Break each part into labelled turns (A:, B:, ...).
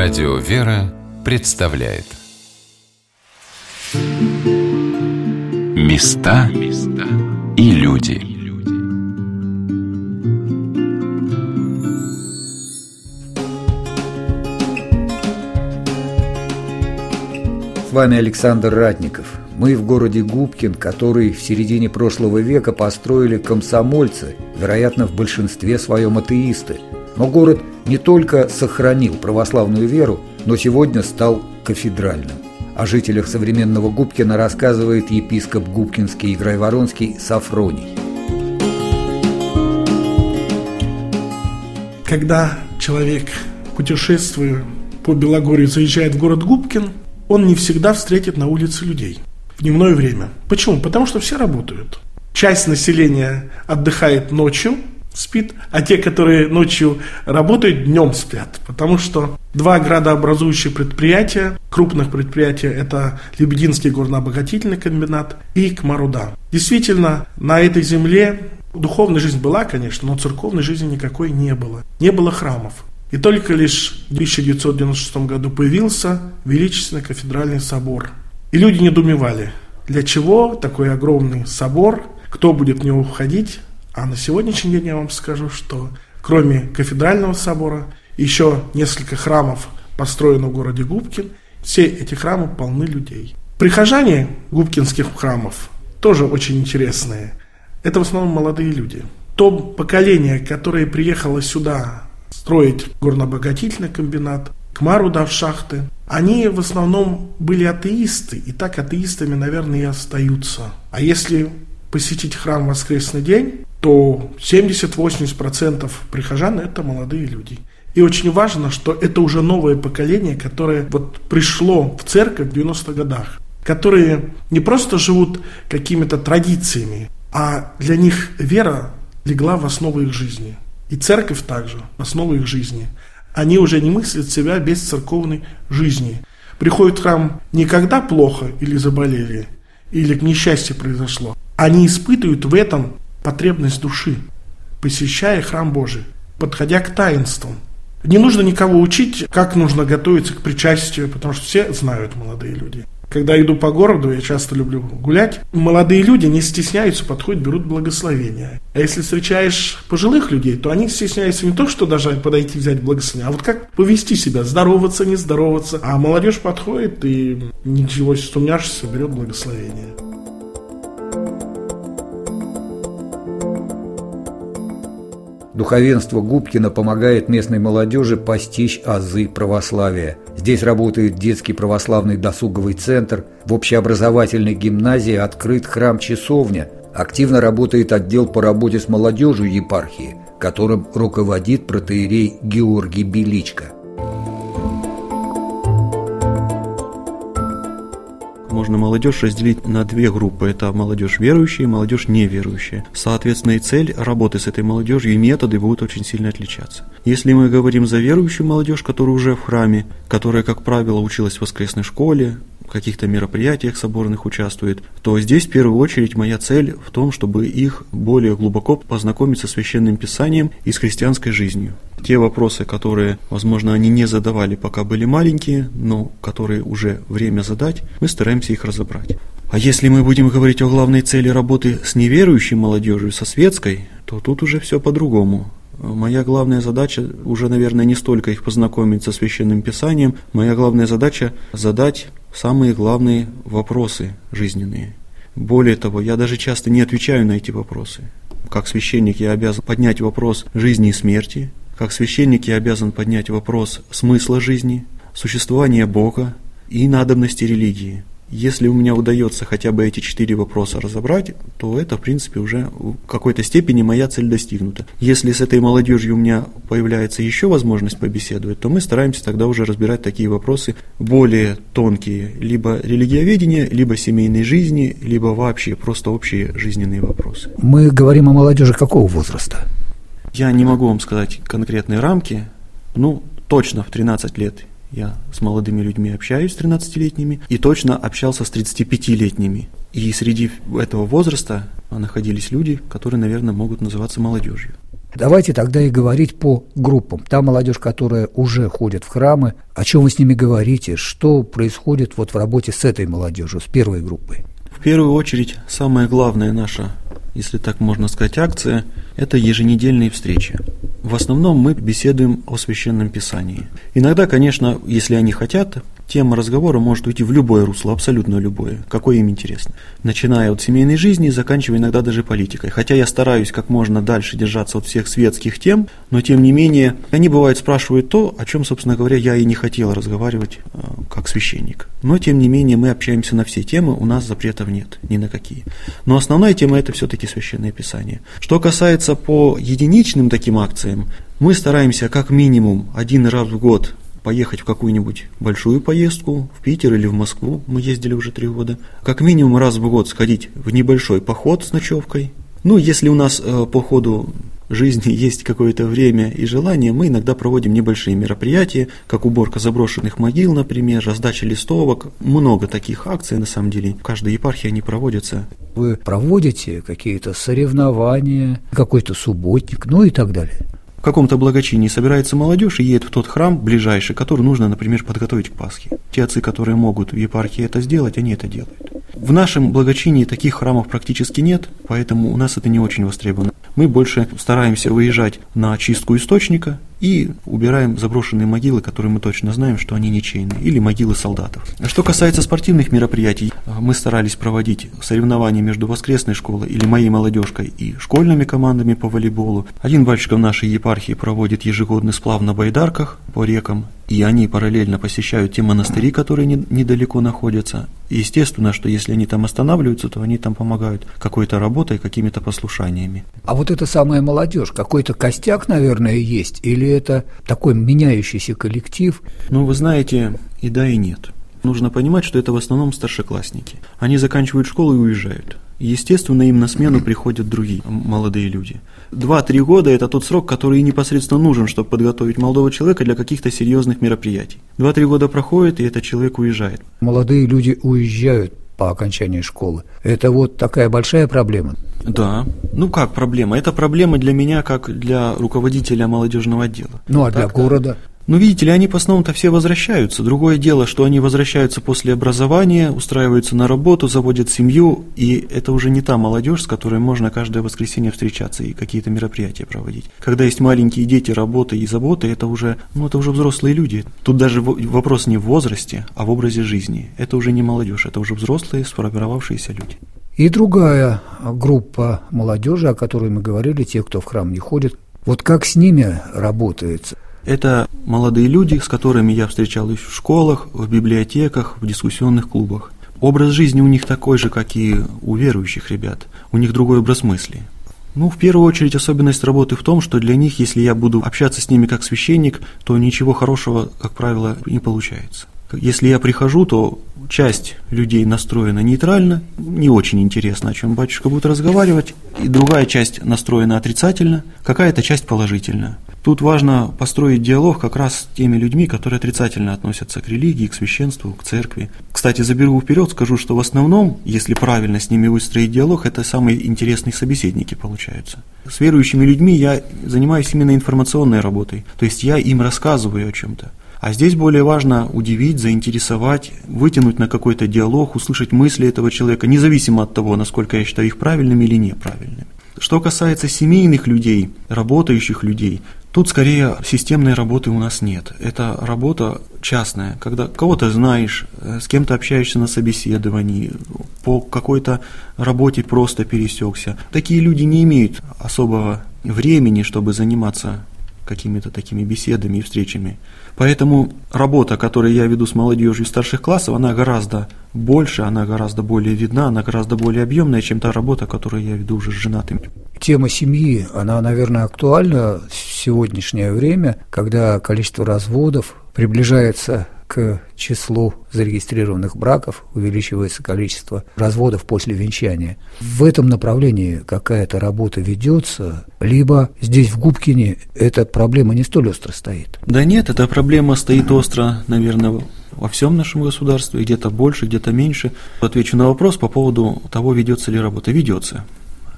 A: Радио «Вера» представляет Места и люди
B: С вами Александр Ратников. Мы в городе Губкин, который в середине прошлого века построили комсомольцы, вероятно, в большинстве своем атеисты. Но город не только сохранил православную веру, но сегодня стал кафедральным. О жителях современного Губкина рассказывает епископ Губкинский и Грайворонский Сафроний.
C: Когда человек, путешествуя по Белогорью, заезжает в город Губкин, он не всегда встретит на улице людей в дневное время. Почему? Потому что все работают. Часть населения отдыхает ночью, спит, а те, которые ночью работают, днем спят. Потому что два градообразующие предприятия, крупных предприятия, это Лебединский горнообогатительный комбинат и Кмаруда. Действительно, на этой земле духовная жизнь была, конечно, но церковной жизни никакой не было. Не было храмов. И только лишь в 1996 году появился Величественный кафедральный собор. И люди недоумевали, для чего такой огромный собор, кто будет в него входить, а на сегодняшний день я вам скажу, что кроме кафедрального собора, еще несколько храмов построено в городе Губкин. Все эти храмы полны людей. Прихожане губкинских храмов тоже очень интересные. Это в основном молодые люди. То поколение, которое приехало сюда строить горнообогатительный комбинат, Кмару дав шахты, они в основном были атеисты, и так атеистами, наверное, и остаются. А если посетить храм в воскресный день, то 70-80% прихожан – это молодые люди. И очень важно, что это уже новое поколение, которое вот пришло в церковь в 90-х годах, которые не просто живут какими-то традициями, а для них вера легла в основу их жизни. И церковь также в основу их жизни. Они уже не мыслят себя без церковной жизни. Приходят в храм не когда плохо или заболели, или к несчастью произошло. Они испытывают в этом потребность души, посещая храм Божий, подходя к таинствам. Не нужно никого учить, как нужно готовиться к причастию, потому что все знают молодые люди. Когда иду по городу, я часто люблю гулять, молодые люди не стесняются, подходят, берут благословение. А если встречаешь пожилых людей, то они стесняются не то, что даже подойти взять благословение, а вот как повести себя, здороваться, не здороваться. А молодежь подходит и ничего сумняшься, берет благословение.
B: Духовенство Губкина помогает местной молодежи постичь азы православия. Здесь работает детский православный досуговый центр, в общеобразовательной гимназии открыт храм-часовня, активно работает отдел по работе с молодежью епархии, которым руководит протеерей Георгий Беличко.
D: Можно молодежь разделить на две группы. Это молодежь верующая и молодежь неверующая. Соответственно, и цель работы с этой молодежью и методы будут очень сильно отличаться. Если мы говорим за верующую молодежь, которая уже в храме, которая, как правило, училась в воскресной школе, каких-то мероприятиях соборных участвует, то здесь в первую очередь моя цель в том, чтобы их более глубоко познакомить со священным писанием и с христианской жизнью. Те вопросы, которые, возможно, они не задавали, пока были маленькие, но которые уже время задать, мы стараемся их разобрать. А если мы будем говорить о главной цели работы с неверующей молодежью, со светской, то тут уже все по-другому. Моя главная задача уже, наверное, не столько их познакомить со священным писанием, моя главная задача задать самые главные вопросы жизненные. Более того, я даже часто не отвечаю на эти вопросы. Как священник я обязан поднять вопрос жизни и смерти, как священник я обязан поднять вопрос смысла жизни, существования Бога и надобности религии. Если у меня удается хотя бы эти четыре вопроса разобрать, то это, в принципе, уже в какой-то степени моя цель достигнута. Если с этой молодежью у меня появляется еще возможность побеседовать, то мы стараемся тогда уже разбирать такие вопросы более тонкие, либо религиоведения, либо семейной жизни, либо вообще просто общие жизненные вопросы.
B: Мы говорим о молодежи какого возраста?
D: Я не могу вам сказать конкретные рамки, ну, точно в 13 лет я с молодыми людьми общаюсь, с 13-летними, и точно общался с 35-летними. И среди этого возраста находились люди, которые, наверное, могут называться молодежью.
B: Давайте тогда и говорить по группам. Та молодежь, которая уже ходит в храмы, о чем вы с ними говорите, что происходит вот в работе с этой молодежью, с первой группой?
D: В первую очередь, самая главная наша, если так можно сказать, акция – это еженедельные встречи. В основном мы беседуем о Священном Писании. Иногда, конечно, если они хотят, тема разговора может уйти в любое русло, абсолютно любое, какое им интересно. Начиная от семейной жизни заканчивая иногда даже политикой. Хотя я стараюсь как можно дальше держаться от всех светских тем, но тем не менее, они бывают спрашивают то, о чем, собственно говоря, я и не хотел разговаривать э, как священник. Но тем не менее, мы общаемся на все темы, у нас запретов нет, ни на какие. Но основная тема это все-таки Священное Писание. Что касается по единичным таким акциям, мы стараемся как минимум один раз в год поехать в какую-нибудь большую поездку, в Питер или в Москву, мы ездили уже три года, как минимум раз в год сходить в небольшой поход с ночевкой. Ну, если у нас э, по ходу жизни есть какое-то время и желание, мы иногда проводим небольшие мероприятия, как уборка заброшенных могил, например, раздача листовок. Много таких акций, на самом деле. В каждой епархии они проводятся.
B: Вы проводите какие-то соревнования, какой-то субботник, ну и так далее
D: в каком-то благочинии собирается молодежь и едет в тот храм ближайший, который нужно, например, подготовить к Пасхе. Те отцы, которые могут в епархии это сделать, они это делают. В нашем благочинии таких храмов практически нет, поэтому у нас это не очень востребовано. Мы больше стараемся выезжать на очистку источника и убираем заброшенные могилы, которые мы точно знаем, что они ничейные, или могилы солдатов. Что касается спортивных мероприятий, мы старались проводить соревнования между воскресной школой или моей молодежкой и школьными командами по волейболу. Один батюшка в нашей епархии проводит ежегодный сплав на байдарках по рекам, и они параллельно посещают те монастыри, которые не, недалеко находятся. И естественно, что если они там останавливаются, то они там помогают какой-то работой, какими-то послушаниями.
B: А вот это самая молодежь, какой-то костяк, наверное, есть, или это такой меняющийся коллектив?
D: Ну, вы знаете, и да, и нет. Нужно понимать, что это в основном старшеклассники. Они заканчивают школу и уезжают. Естественно, им на смену приходят другие молодые люди. Два-три года – это тот срок, который непосредственно нужен, чтобы подготовить молодого человека для каких-то серьезных мероприятий. Два-три года проходит, и этот человек уезжает.
B: Молодые люди уезжают по окончании школы. Это вот такая большая проблема.
D: Да. Ну как проблема? Это проблема для меня, как для руководителя молодежного отдела.
B: Ну а для так, города?
D: Ну, видите ли, они по основном-то все возвращаются. Другое дело, что они возвращаются после образования, устраиваются на работу, заводят семью, и это уже не та молодежь, с которой можно каждое воскресенье встречаться и какие-то мероприятия проводить. Когда есть маленькие дети, работы и заботы, это уже, ну, это уже взрослые люди. Тут даже вопрос не в возрасте, а в образе жизни. Это уже не молодежь, это уже взрослые, сформировавшиеся люди.
B: И другая группа молодежи, о которой мы говорили, те, кто в храм не ходит, вот как с ними работается –
D: это молодые люди, с которыми я встречалась в школах, в библиотеках, в дискуссионных клубах. Образ жизни у них такой же, как и у верующих ребят. У них другой образ мысли. Ну, в первую очередь, особенность работы в том, что для них, если я буду общаться с ними как священник, то ничего хорошего, как правило, не получается. Если я прихожу, то часть людей настроена нейтрально, не очень интересно, о чем батюшка будет разговаривать, и другая часть настроена отрицательно, какая-то часть положительно. Тут важно построить диалог как раз с теми людьми, которые отрицательно относятся к религии, к священству, к церкви. Кстати, заберу вперед, скажу, что в основном, если правильно с ними выстроить диалог, это самые интересные собеседники получаются. С верующими людьми я занимаюсь именно информационной работой, то есть я им рассказываю о чем-то. А здесь более важно удивить, заинтересовать, вытянуть на какой-то диалог, услышать мысли этого человека, независимо от того, насколько я считаю их правильными или неправильными. Что касается семейных людей, работающих людей, тут скорее системной работы у нас нет. Это работа частная, когда кого-то знаешь, э, с кем-то общаешься на собеседовании, по какой-то работе просто пересекся. Такие люди не имеют особого времени, чтобы заниматься какими-то такими беседами и встречами. Поэтому работа, которую я веду с молодежью старших классов, она гораздо больше, она гораздо более видна, она гораздо более объемная, чем та работа, которую я веду уже с женатыми.
B: Тема семьи, она, наверное, актуальна в сегодняшнее время, когда количество разводов приближается к числу зарегистрированных браков, увеличивается количество разводов после венчания. В этом направлении какая-то работа ведется, либо здесь в Губкине эта проблема не столь остро стоит?
D: Да нет, эта проблема стоит остро, наверное, во всем нашем государстве, где-то больше, где-то меньше. Отвечу на вопрос по поводу того, ведется ли работа. Ведется.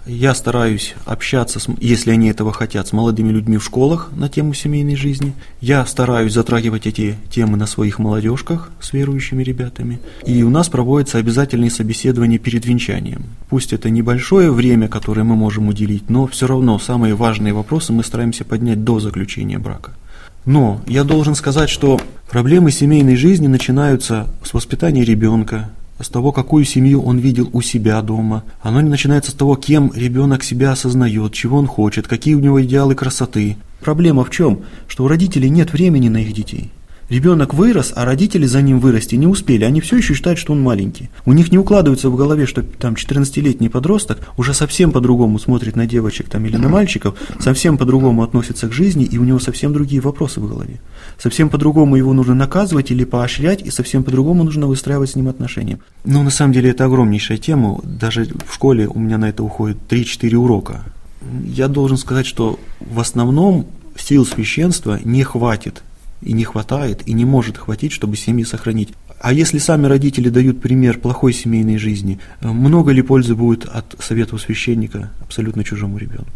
D: Я стараюсь общаться, с, если они этого хотят, с молодыми людьми в школах на тему семейной жизни. Я стараюсь затрагивать эти темы на своих молодежках с верующими ребятами. И у нас проводятся обязательные собеседования перед венчанием. Пусть это небольшое время, которое мы можем уделить, но все равно самые важные вопросы мы стараемся поднять до заключения брака. Но я должен сказать, что проблемы семейной жизни начинаются с воспитания ребенка, с того, какую семью он видел у себя дома. Оно не начинается с того, кем ребенок себя осознает, чего он хочет, какие у него идеалы красоты. Проблема в чем? Что у родителей нет времени на их детей. Ребенок вырос, а родители за ним вырасти не успели. Они все еще считают, что он маленький. У них не укладывается в голове, что там 14-летний подросток уже совсем по-другому смотрит на девочек там, или на мальчиков, совсем по-другому относится к жизни, и у него совсем другие вопросы в голове. Совсем по-другому его нужно наказывать или поощрять, и совсем по-другому нужно выстраивать с ним отношения. Но на самом деле это огромнейшая тема. Даже в школе у меня на это уходит 3-4 урока. Я должен сказать, что в основном сил священства не хватит и не хватает, и не может хватить, чтобы семьи сохранить. А если сами родители дают пример плохой семейной жизни, э, много ли пользы будет от советов священника абсолютно чужому ребенку?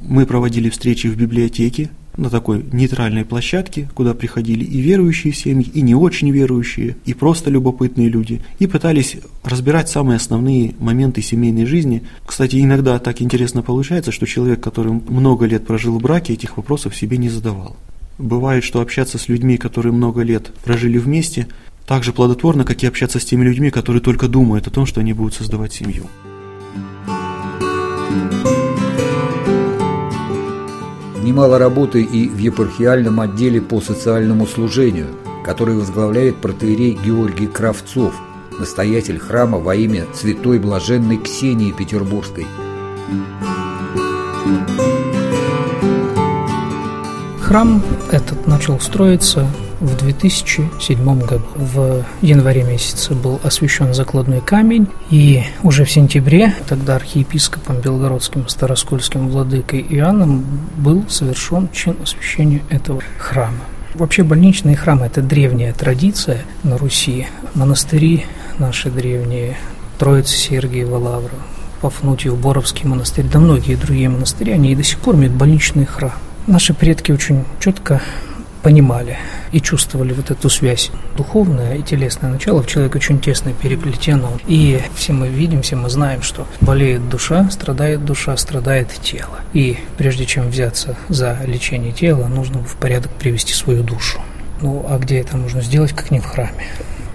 D: Мы проводили встречи в библиотеке, на такой нейтральной площадке, куда приходили и верующие семьи, и не очень верующие, и просто любопытные люди, и пытались разбирать самые основные моменты семейной жизни. Кстати, иногда так интересно получается, что человек, который много лет прожил в браке, этих вопросов себе не задавал. Бывает, что общаться с людьми, которые много лет прожили вместе, так же плодотворно, как и общаться с теми людьми, которые только думают о том, что они будут создавать семью.
B: Немало работы и в епархиальном отделе по социальному служению, который возглавляет протеерей Георгий Кравцов, настоятель храма во имя святой блаженной Ксении Петербургской.
E: Храм этот начал строиться в 2007 году. В январе месяце был освящен закладной камень, и уже в сентябре тогда архиепископом Белгородским Староскольским владыкой Иоанном был совершен чин освящения этого храма. Вообще больничные храмы – это древняя традиция на Руси. Монастыри наши древние, Троица Сергиева Лавра, Пафнутьев, Боровский монастырь, да многие другие монастыри, они и до сих пор имеют больничные храмы. Наши предки очень четко понимали и чувствовали вот эту связь. Духовное и телесное начало в человеке очень тесно переплетено. И все мы видим, все мы знаем, что болеет душа, страдает душа, страдает тело. И прежде чем взяться за лечение тела, нужно в порядок привести свою душу. Ну, а где это можно сделать, как не в храме?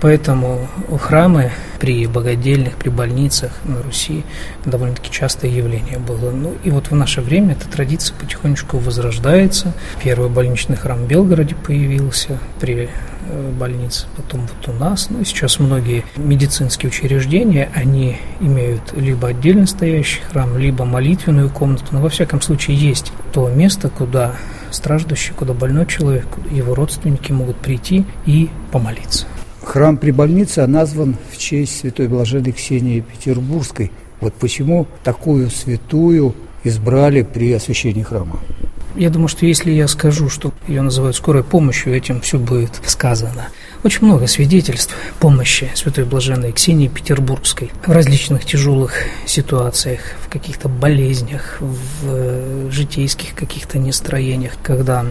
E: Поэтому храмы при богадельных, при больницах на Руси довольно-таки частое явление было. Ну и вот в наше время эта традиция потихонечку возрождается. Первый больничный храм в Белгороде появился при э, больнице, потом вот у нас. Ну, сейчас многие медицинские учреждения, они имеют либо отдельно стоящий храм, либо молитвенную комнату, но во всяком случае есть то место, куда страждущий, куда больной человек, его родственники могут прийти и помолиться.
B: Храм при больнице назван в честь святой блаженной Ксении Петербургской. Вот почему такую святую избрали при освящении храма?
E: Я думаю, что если я скажу, что ее называют скорой помощью, этим все будет сказано. Очень много свидетельств помощи Святой Блаженной Ксении Петербургской в различных тяжелых ситуациях, в каких-то болезнях, в житейских каких-то нестроениях, когда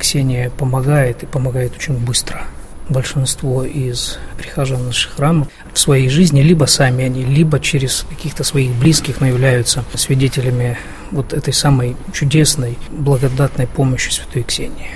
E: Ксения помогает и помогает очень быстро – большинство из прихожан наших храмов в своей жизни либо сами они, либо через каких-то своих близких, но являются свидетелями вот этой самой чудесной, благодатной помощи Святой Ксении.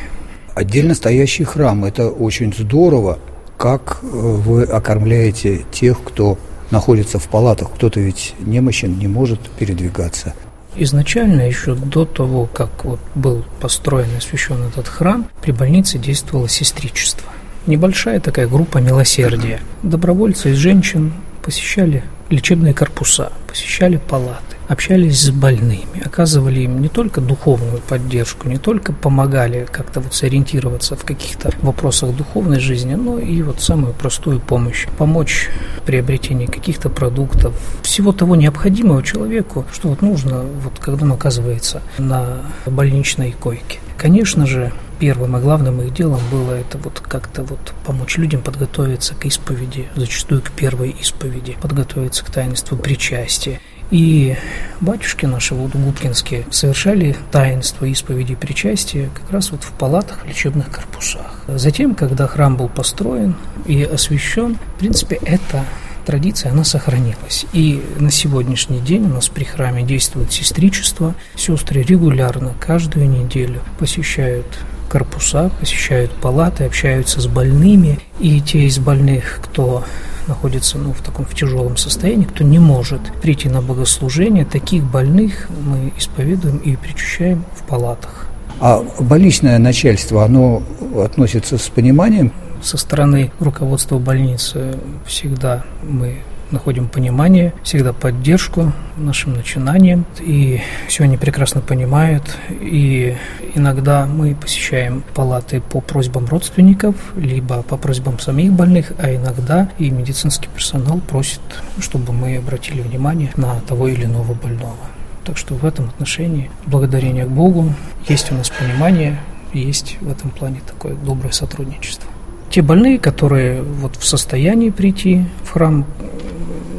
B: Отдельно стоящий храм – это очень здорово. Как э, вы окормляете тех, кто находится в палатах? Кто-то ведь немощен, не может передвигаться.
E: Изначально, еще до того, как вот был построен и освящен этот храм, при больнице действовало сестричество – небольшая такая группа милосердия. Добровольцы из женщин посещали лечебные корпуса, посещали палаты, общались с больными, оказывали им не только духовную поддержку, не только помогали как-то вот сориентироваться в каких-то вопросах духовной жизни, но и вот самую простую помощь. Помочь в приобретении каких-то продуктов, всего того необходимого человеку, что вот нужно, вот когда он оказывается на больничной койке. Конечно же, первым и главным их делом было это вот как-то вот помочь людям подготовиться к исповеди, зачастую к первой исповеди, подготовиться к таинству причастия. И батюшки наши вот губкинские совершали таинство исповеди и причастия как раз вот в палатах в лечебных корпусах. Затем, когда храм был построен и освящен, в принципе, это традиция, она сохранилась. И на сегодняшний день у нас при храме действует сестричество. Сестры регулярно, каждую неделю посещают корпуса, посещают палаты, общаются с больными. И те из больных, кто находится ну, в таком в тяжелом состоянии, кто не может прийти на богослужение, таких больных мы исповедуем и причащаем в палатах.
B: А больничное начальство, оно относится с пониманием
E: со стороны руководства больницы всегда мы находим понимание, всегда поддержку нашим начинаниям. И все они прекрасно понимают. И иногда мы посещаем палаты по просьбам родственников, либо по просьбам самих больных, а иногда и медицинский персонал просит, чтобы мы обратили внимание на того или иного больного. Так что в этом отношении, благодарение Богу, есть у нас понимание, есть в этом плане такое доброе сотрудничество. Те больные, которые вот в состоянии прийти в храм,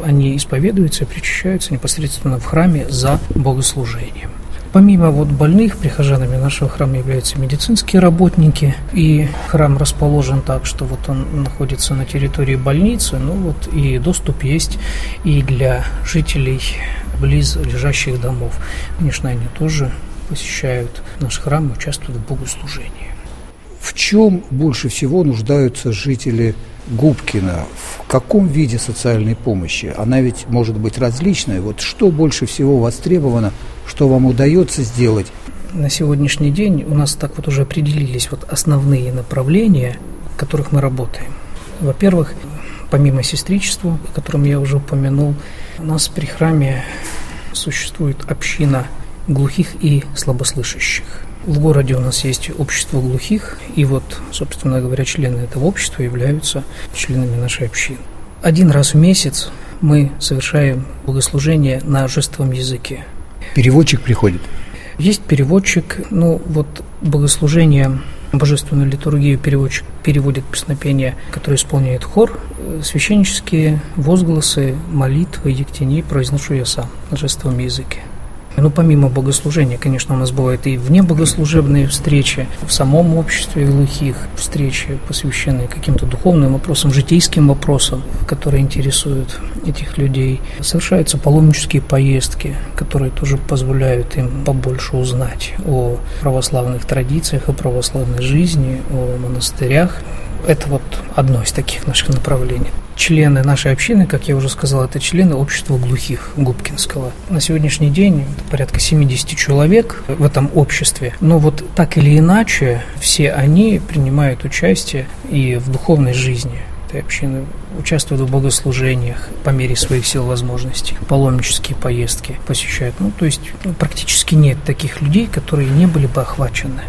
E: они исповедуются и причащаются непосредственно в храме за богослужением. Помимо вот больных, прихожанами нашего храма являются медицинские работники, и храм расположен так, что вот он находится на территории больницы, ну вот и доступ есть и для жителей близ лежащих домов. Конечно, они тоже посещают наш храм и участвуют в богослужении.
B: В чем больше всего нуждаются жители Губкина? В каком виде социальной помощи? Она ведь может быть различная. Вот что больше всего востребовано, что вам удается сделать?
E: На сегодняшний день у нас так вот уже определились вот основные направления, в которых мы работаем. Во-первых, помимо сестричества, о котором я уже упомянул, у нас при храме существует община глухих и слабослышащих. В городе у нас есть общество глухих, и вот, собственно говоря, члены этого общества являются членами нашей общины. Один раз в месяц мы совершаем богослужение на жестовом языке.
B: Переводчик приходит?
E: Есть переводчик, ну вот богослужение божественную литургию переводчик переводит песнопения, которые исполняет хор. Священнические возгласы, молитвы, ектени произношу я сам на жестовом языке. Ну, помимо богослужения, конечно, у нас бывают и вне богослужебные встречи, в самом обществе глухих встречи, посвященные каким-то духовным вопросам, житейским вопросам, которые интересуют этих людей. Совершаются паломнические поездки, которые тоже позволяют им побольше узнать о православных традициях, о православной жизни, о монастырях. Это вот одно из таких наших направлений. Члены нашей общины, как я уже сказал, это члены общества глухих Губкинского. На сегодняшний день порядка 70 человек в этом обществе. Но вот так или иначе, все они принимают участие и в духовной жизни этой общины, участвуют в богослужениях по мере своих сил и возможностей, паломнические поездки посещают. Ну, то есть ну, практически нет таких людей, которые не были бы охвачены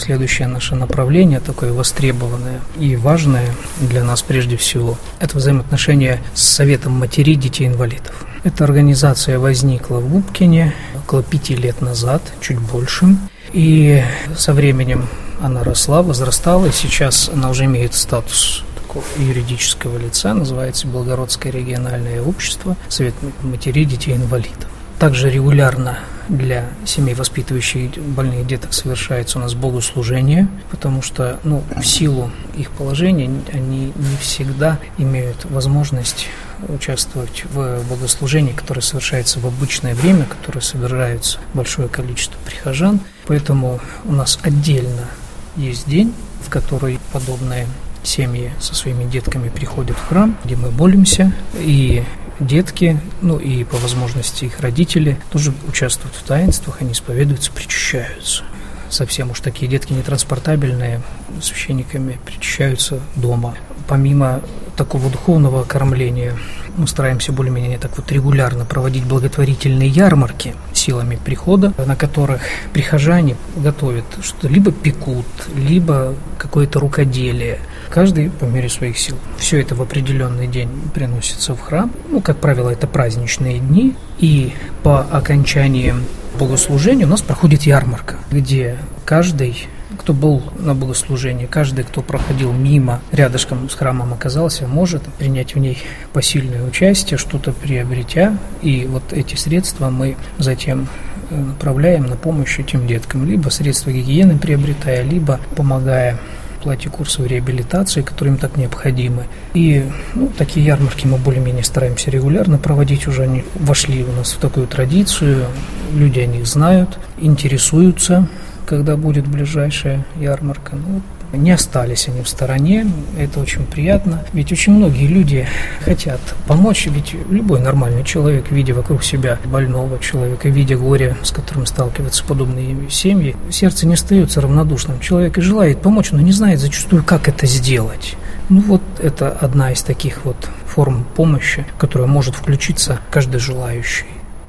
E: следующее наше направление, такое востребованное и важное для нас прежде всего, это взаимоотношения с Советом матерей детей-инвалидов. Эта организация возникла в Губкине около пяти лет назад, чуть больше. И со временем она росла, возрастала, и сейчас она уже имеет статус такого юридического лица, называется Белгородское региональное общество Совет матерей детей-инвалидов. Также регулярно для семей, воспитывающих больных деток, совершается у нас богослужение, потому что ну, в силу их положения они не всегда имеют возможность участвовать в богослужении, которое совершается в обычное время, которое собирается большое количество прихожан. Поэтому у нас отдельно есть день, в который подобные семьи со своими детками приходят в храм, где мы молимся, и детки, ну и по возможности их родители тоже участвуют в таинствах, они исповедуются, причащаются. Совсем уж такие детки нетранспортабельные, священниками причащаются дома. Помимо такого духовного кормления, мы стараемся более-менее так вот регулярно проводить благотворительные ярмарки силами прихода, на которых прихожане готовят что-то, либо пекут, либо какое-то рукоделие – каждый по мере своих сил. Все это в определенный день приносится в храм. Ну, как правило, это праздничные дни. И по окончании богослужения у нас проходит ярмарка, где каждый кто был на богослужении, каждый, кто проходил мимо, рядышком с храмом оказался, может принять в ней посильное участие, что-то приобретя. И вот эти средства мы затем э, направляем на помощь этим деткам, либо средства гигиены приобретая, либо помогая плате курсов реабилитации, которые им так необходимы. И ну, такие ярмарки мы более-менее стараемся регулярно проводить, уже они вошли у нас в такую традицию, люди о них знают, интересуются, когда будет ближайшая ярмарка. Ну, не остались они в стороне, это очень приятно. Ведь очень многие люди хотят помочь, ведь любой нормальный человек, видя вокруг себя больного человека, видя горе, с которым сталкиваются подобные семьи, сердце не остается равнодушным. Человек и желает помочь, но не знает зачастую, как это сделать. Ну вот это одна из таких вот форм помощи, которая может включиться каждый желающий.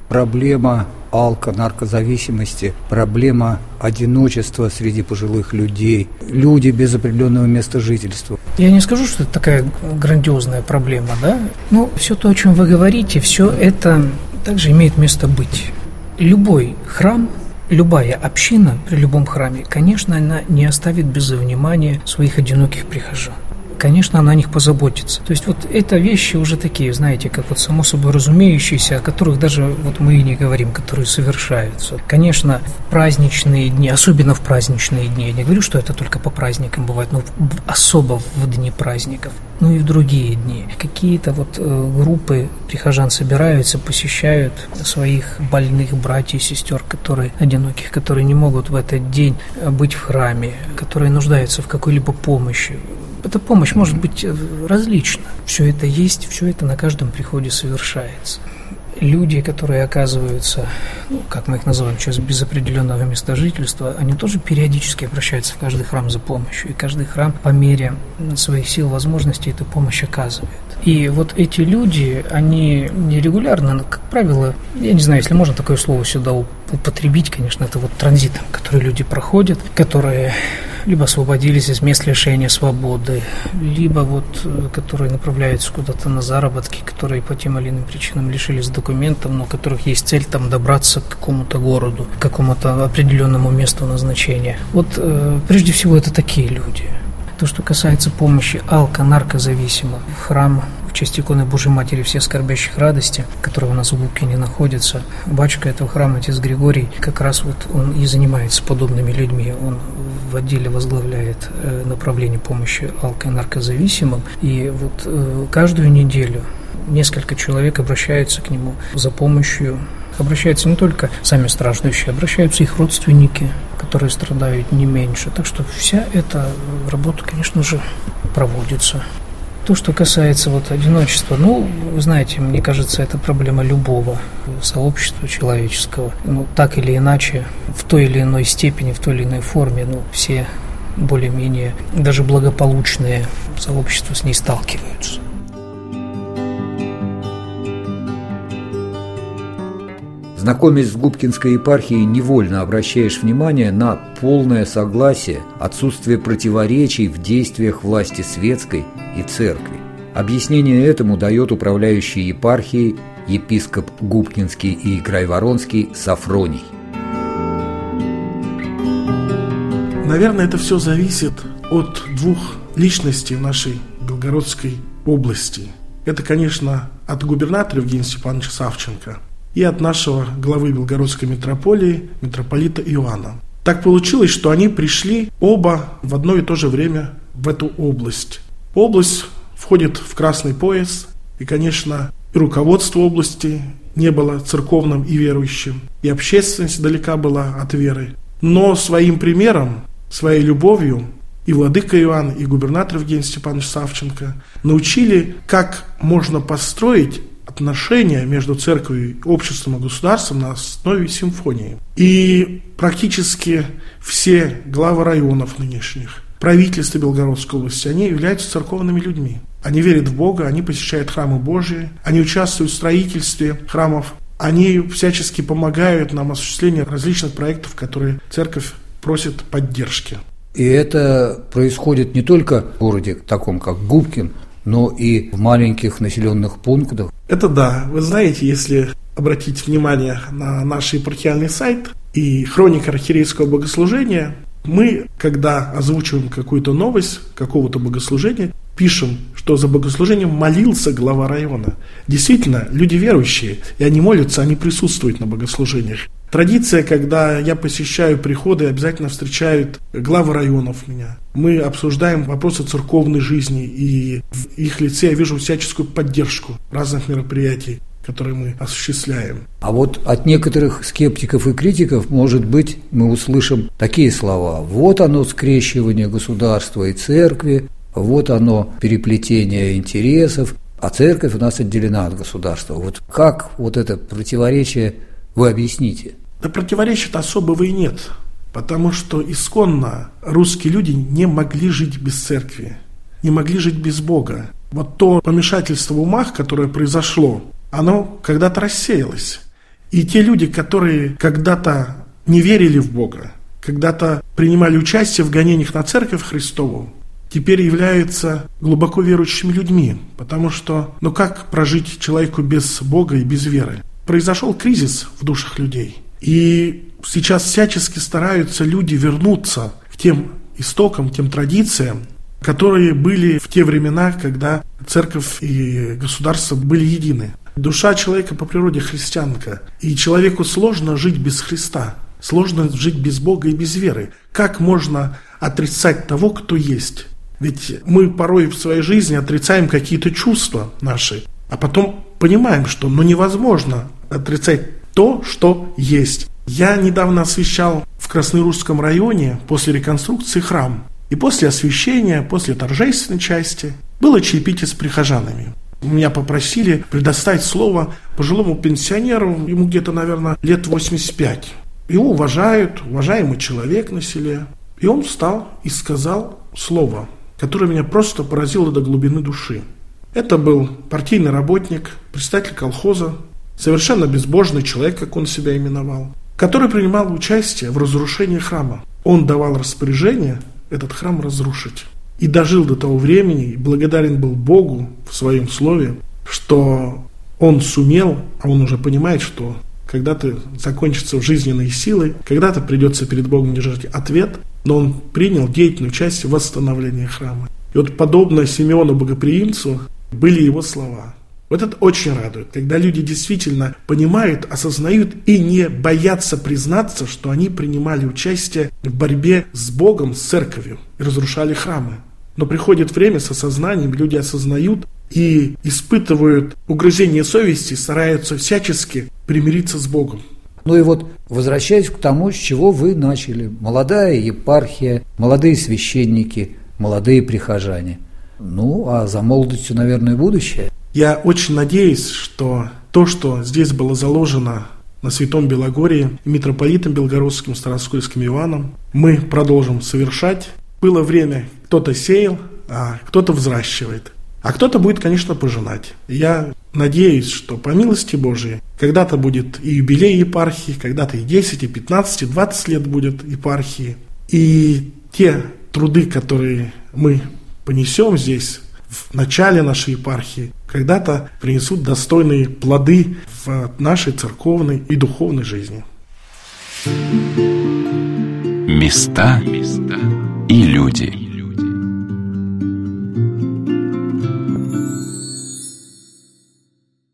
B: Проблема алко, наркозависимости, проблема одиночества среди пожилых людей, люди без определенного места жительства.
E: Я не скажу, что это такая грандиозная проблема, да? Но все то, о чем вы говорите, все это также имеет место быть. Любой храм Любая община при любом храме, конечно, она не оставит без внимания своих одиноких прихожан конечно, она о них позаботится. То есть вот это вещи уже такие, знаете, как вот само собой разумеющиеся, о которых даже вот мы и не говорим, которые совершаются. Конечно, в праздничные дни, особенно в праздничные дни, я не говорю, что это только по праздникам бывает, но особо в дни праздников, ну и в другие дни. Какие-то вот э, группы прихожан собираются, посещают своих больных братьев сестер, которые одиноких, которые не могут в этот день быть в храме, которые нуждаются в какой-либо помощи, эта помощь может быть э, различна. Все это есть, все это на каждом приходе совершается. Люди, которые оказываются, ну, как мы их называем сейчас, без определенного места жительства, они тоже периодически обращаются в каждый храм за помощью. И каждый храм по мере своих сил, возможностей эту помощь оказывает. И вот эти люди, они нерегулярно, как правило, я не знаю, если можно такое слово сюда употребить, конечно, это вот транзитом, который люди проходят, которые либо освободились из мест лишения свободы, либо вот, э, которые направляются куда-то на заработки, которые по тем или иным причинам лишились документов, но у которых есть цель там добраться к какому-то городу, к какому-то определенному месту назначения. Вот э, прежде всего это такие люди. То, что касается помощи алко-наркозависимым, храм честь иконы Божьей Матери все скорбящих радости, которая у нас в Лукине находится. Батюшка этого храма, отец Григорий, как раз вот он и занимается подобными людьми. Он в отделе возглавляет э, направление помощи алко- и наркозависимым. И вот э, каждую неделю несколько человек обращаются к нему за помощью. Обращаются не только сами страждущие, обращаются их родственники, которые страдают не меньше. Так что вся эта работа, конечно же, проводится. То, что касается вот одиночества, ну, вы знаете, мне кажется, это проблема любого сообщества человеческого. Ну, так или иначе, в той или иной степени, в той или иной форме, ну, все более-менее даже благополучные сообщества с ней сталкиваются.
B: Знакомясь с Губкинской епархией, невольно обращаешь внимание на полное согласие, отсутствие противоречий в действиях власти светской и церкви. Объяснение этому дает управляющий епархией епископ Губкинский и Крайворонский Сафроний.
C: Наверное, это все зависит от двух личностей в нашей Белгородской области. Это, конечно, от губернатора Евгения Степановича Савченко – и от нашего главы Белгородской митрополии, митрополита Иоанна. Так получилось, что они пришли оба в одно и то же время в эту область. Область входит в красный пояс, и, конечно, и руководство области не было церковным и верующим, и общественность далека была от веры. Но своим примером, своей любовью и владыка Иоанн, и губернатор Евгений Степанович Савченко научили, как можно построить отношения между церковью, обществом и государством на основе симфонии. И практически все главы районов нынешних, правительства Белгородской области, они являются церковными людьми. Они верят в Бога, они посещают храмы Божьи, они участвуют в строительстве храмов, они всячески помогают нам осуществлению различных проектов, которые церковь просит поддержки.
B: И это происходит не только в городе таком, как Губкин, но и в маленьких населенных пунктах.
C: Это да. Вы знаете, если обратить внимание на наш епархиальный сайт и хроника архиерейского богослужения, Мы, когда озвучиваем какую-то новость, какого-то богослужения, пишем, что за богослужением молился глава района. Действительно, люди верующие, и они молятся, они присутствуют на богослужениях. Традиция, когда я посещаю приходы, обязательно встречают главы районов меня. Мы обсуждаем вопросы церковной жизни, и в их лице я вижу всяческую поддержку разных мероприятий которые мы осуществляем.
B: А вот от некоторых скептиков и критиков, может быть, мы услышим такие слова. Вот оно скрещивание государства и церкви, вот оно переплетение интересов, а церковь у нас отделена от государства. Вот как вот это противоречие вы объясните?
C: Да противоречия-то особого и нет, потому что исконно русские люди не могли жить без церкви, не могли жить без Бога. Вот то помешательство в умах, которое произошло, оно когда-то рассеялось. И те люди, которые когда-то не верили в Бога, когда-то принимали участие в гонениях на церковь Христову, теперь являются глубоко верующими людьми, потому что, ну как прожить человеку без Бога и без веры? Произошел кризис в душах людей, и сейчас всячески стараются люди вернуться к тем истокам, тем традициям, которые были в те времена, когда церковь и государство были едины. Душа человека по природе христианка, и человеку сложно жить без Христа, сложно жить без Бога и без веры. Как можно отрицать того, кто есть? Ведь мы порой в своей жизни отрицаем какие-то чувства наши, а потом понимаем, что ну невозможно отрицать то, что есть. Я недавно освещал в Краснорусском районе после реконструкции храм. И после освещения, после торжественной части, было чаепитие с прихожанами. Меня попросили предоставить слово пожилому пенсионеру, ему где-то, наверное, лет 85. Его уважают, уважаемый человек на селе. И он встал и сказал слово, которое меня просто поразило до глубины души. Это был партийный работник, представитель колхоза, совершенно безбожный человек, как он себя именовал, который принимал участие в разрушении храма. Он давал распоряжение этот храм разрушить. И дожил до того времени, и благодарен был Богу в своем слове, что он сумел, а он уже понимает, что когда-то закончится жизненные силы, когда-то придется перед Богом держать ответ, но он принял деятельную часть в восстановлении храма. И вот подобно Симеону Богоприимцу были его слова. Вот это очень радует, когда люди действительно понимают, осознают и не боятся признаться, что они принимали участие в борьбе с Богом, с церковью и разрушали храмы. Но приходит время с осознанием, люди осознают и испытывают угрызение совести, стараются всячески примириться с Богом.
B: Ну и вот возвращаясь к тому, с чего вы начали. Молодая епархия, молодые священники, молодые прихожане. Ну, а за молодостью, наверное, будущее.
C: Я очень надеюсь, что то, что здесь было заложено на Святом Белогории митрополитом Белгородским Староскольским Иваном, мы продолжим совершать. Было время, кто-то сеял, а кто-то взращивает. А кто-то будет, конечно, пожинать. Я надеюсь, что по милости Божией когда-то будет и юбилей епархии, когда-то и 10, и 15, и 20 лет будет епархии. И те труды, которые мы понесем здесь в начале нашей епархии, когда-то принесут достойные плоды в нашей церковной и духовной жизни.
A: Места и люди.